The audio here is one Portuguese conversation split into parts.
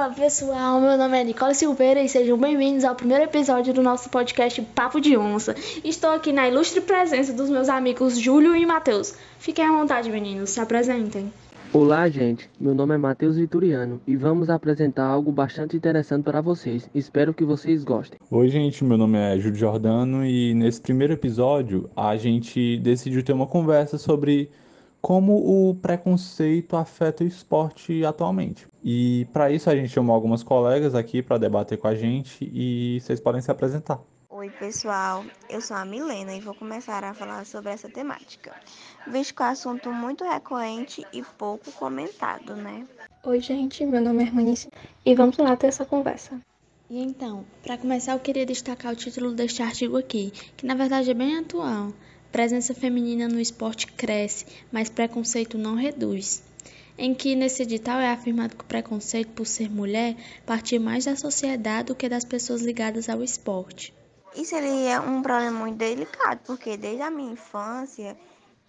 Fala pessoal, meu nome é Nicole Silveira e sejam bem-vindos ao primeiro episódio do nosso podcast Papo de Onça. Estou aqui na ilustre presença dos meus amigos Júlio e Matheus. Fiquem à vontade, meninos, se apresentem. Olá, gente. Meu nome é Matheus Vituriano e vamos apresentar algo bastante interessante para vocês. Espero que vocês gostem. Oi, gente. Meu nome é Júlio Jordano e nesse primeiro episódio a gente decidiu ter uma conversa sobre como o preconceito afeta o esporte atualmente. E para isso a gente chamou algumas colegas aqui para debater com a gente e vocês podem se apresentar. Oi, pessoal. Eu sou a Milena e vou começar a falar sobre essa temática, visto que é um assunto muito recorrente e pouco comentado, né? Oi, gente. Meu nome é Hermanice e vamos lá ter essa conversa. E então, para começar, eu queria destacar o título deste artigo aqui, que na verdade é bem atual. Presença feminina no esporte cresce, mas preconceito não reduz. Em que nesse edital é afirmado que o preconceito por ser mulher parte mais da sociedade do que das pessoas ligadas ao esporte. Isso ele é um problema muito delicado, porque desde a minha infância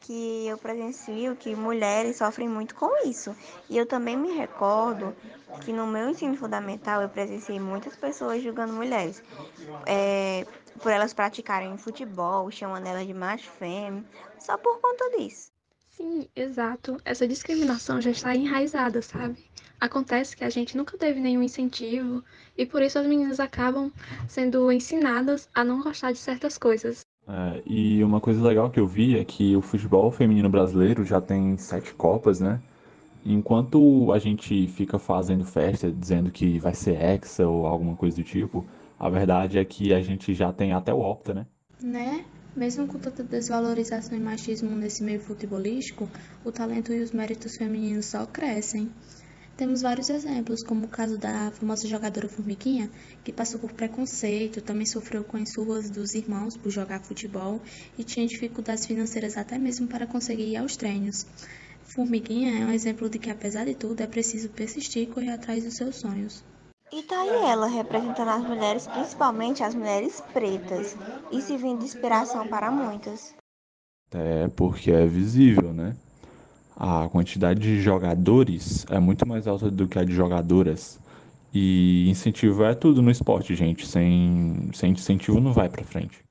que eu presencio que mulheres sofrem muito com isso. E eu também me recordo que no meu ensino fundamental eu presenciei muitas pessoas julgando mulheres. É, por elas praticarem futebol, chamando elas de macho fêmea, só por conta disso. Sim, exato. Essa discriminação já está enraizada, sabe? Acontece que a gente nunca teve nenhum incentivo e por isso as meninas acabam sendo ensinadas a não gostar de certas coisas. É, e uma coisa legal que eu vi é que o futebol feminino brasileiro já tem sete Copas, né? Enquanto a gente fica fazendo festa dizendo que vai ser Hexa ou alguma coisa do tipo, a verdade é que a gente já tem até o Opta, né? Né? Mesmo com tanta desvalorização e machismo nesse meio futebolístico, o talento e os méritos femininos só crescem. Temos vários exemplos, como o caso da famosa jogadora Formiguinha, que passou por preconceito, também sofreu com as surras dos irmãos por jogar futebol e tinha dificuldades financeiras até mesmo para conseguir ir aos treinos. Formiguinha é um exemplo de que, apesar de tudo, é preciso persistir e correr atrás dos seus sonhos. E tá aí ela representando as mulheres, principalmente as mulheres pretas, e se vindo de inspiração para muitas. É porque é visível, né? A quantidade de jogadores é muito mais alta do que a de jogadoras. E incentivo é tudo no esporte, gente. Sem, sem incentivo não vai pra frente.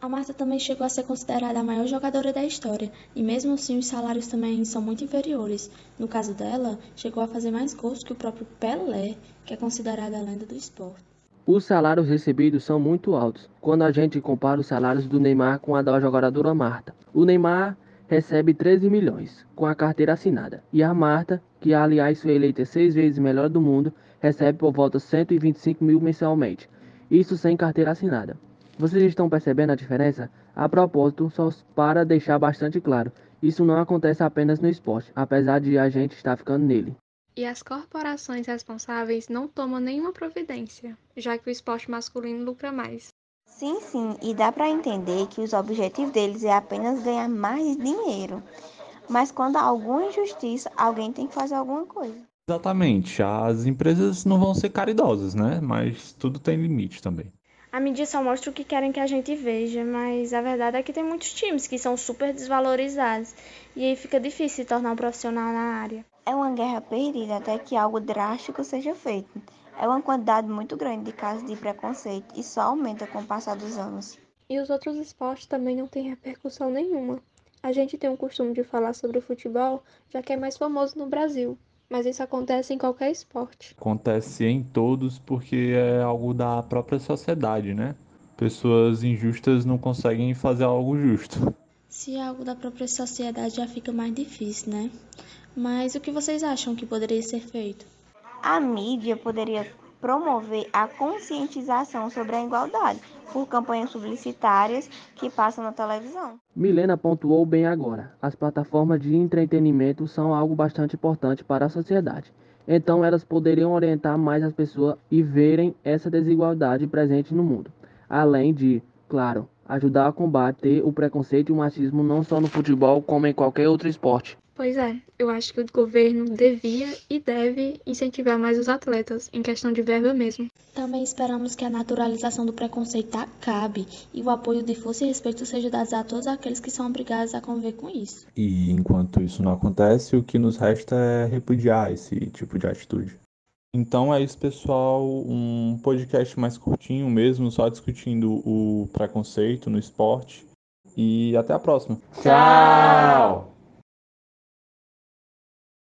A Marta também chegou a ser considerada a maior jogadora da história, e mesmo assim os salários também são muito inferiores. No caso dela, chegou a fazer mais gols que o próprio Pelé, que é considerada a lenda do esporte. Os salários recebidos são muito altos quando a gente compara os salários do Neymar com a da jogadora Marta. O Neymar recebe 13 milhões com a carteira assinada, e a Marta, que aliás foi eleita seis vezes melhor do mundo, recebe por volta 125 mil mensalmente, isso sem carteira assinada. Vocês estão percebendo a diferença? A propósito, só para deixar bastante claro, isso não acontece apenas no esporte, apesar de a gente estar ficando nele. E as corporações responsáveis não tomam nenhuma providência, já que o esporte masculino lucra mais. Sim, sim, e dá para entender que os objetivos deles é apenas ganhar mais dinheiro. Mas quando há alguma injustiça, alguém tem que fazer alguma coisa. Exatamente. As empresas não vão ser caridosas, né? Mas tudo tem limite também. A mídia só mostra o que querem que a gente veja, mas a verdade é que tem muitos times que são super desvalorizados e aí fica difícil se tornar um profissional na área. É uma guerra perdida até que algo drástico seja feito. É uma quantidade muito grande de casos de preconceito e só aumenta com o passar dos anos. E os outros esportes também não têm repercussão nenhuma. A gente tem o costume de falar sobre o futebol, já que é mais famoso no Brasil, mas isso acontece em qualquer esporte. Acontece em todos porque é algo da própria sociedade, né? Pessoas injustas não conseguem fazer algo justo. Se é algo da própria sociedade já fica mais difícil, né? Mas o que vocês acham que poderia ser feito? A mídia poderia promover a conscientização sobre a igualdade por campanhas publicitárias que passam na televisão. Milena pontuou bem agora. As plataformas de entretenimento são algo bastante importante para a sociedade. Então elas poderiam orientar mais as pessoas e verem essa desigualdade presente no mundo. Além de, claro, ajudar a combater o preconceito e o machismo não só no futebol, como em qualquer outro esporte. Pois é, eu acho que o governo devia e deve incentivar mais os atletas, em questão de verba mesmo. Também esperamos que a naturalização do preconceito acabe e o apoio de força e respeito seja dado a todos aqueles que são obrigados a conviver com isso. E enquanto isso não acontece, o que nos resta é repudiar esse tipo de atitude. Então é isso, pessoal. Um podcast mais curtinho mesmo, só discutindo o preconceito no esporte. E até a próxima. Tchau!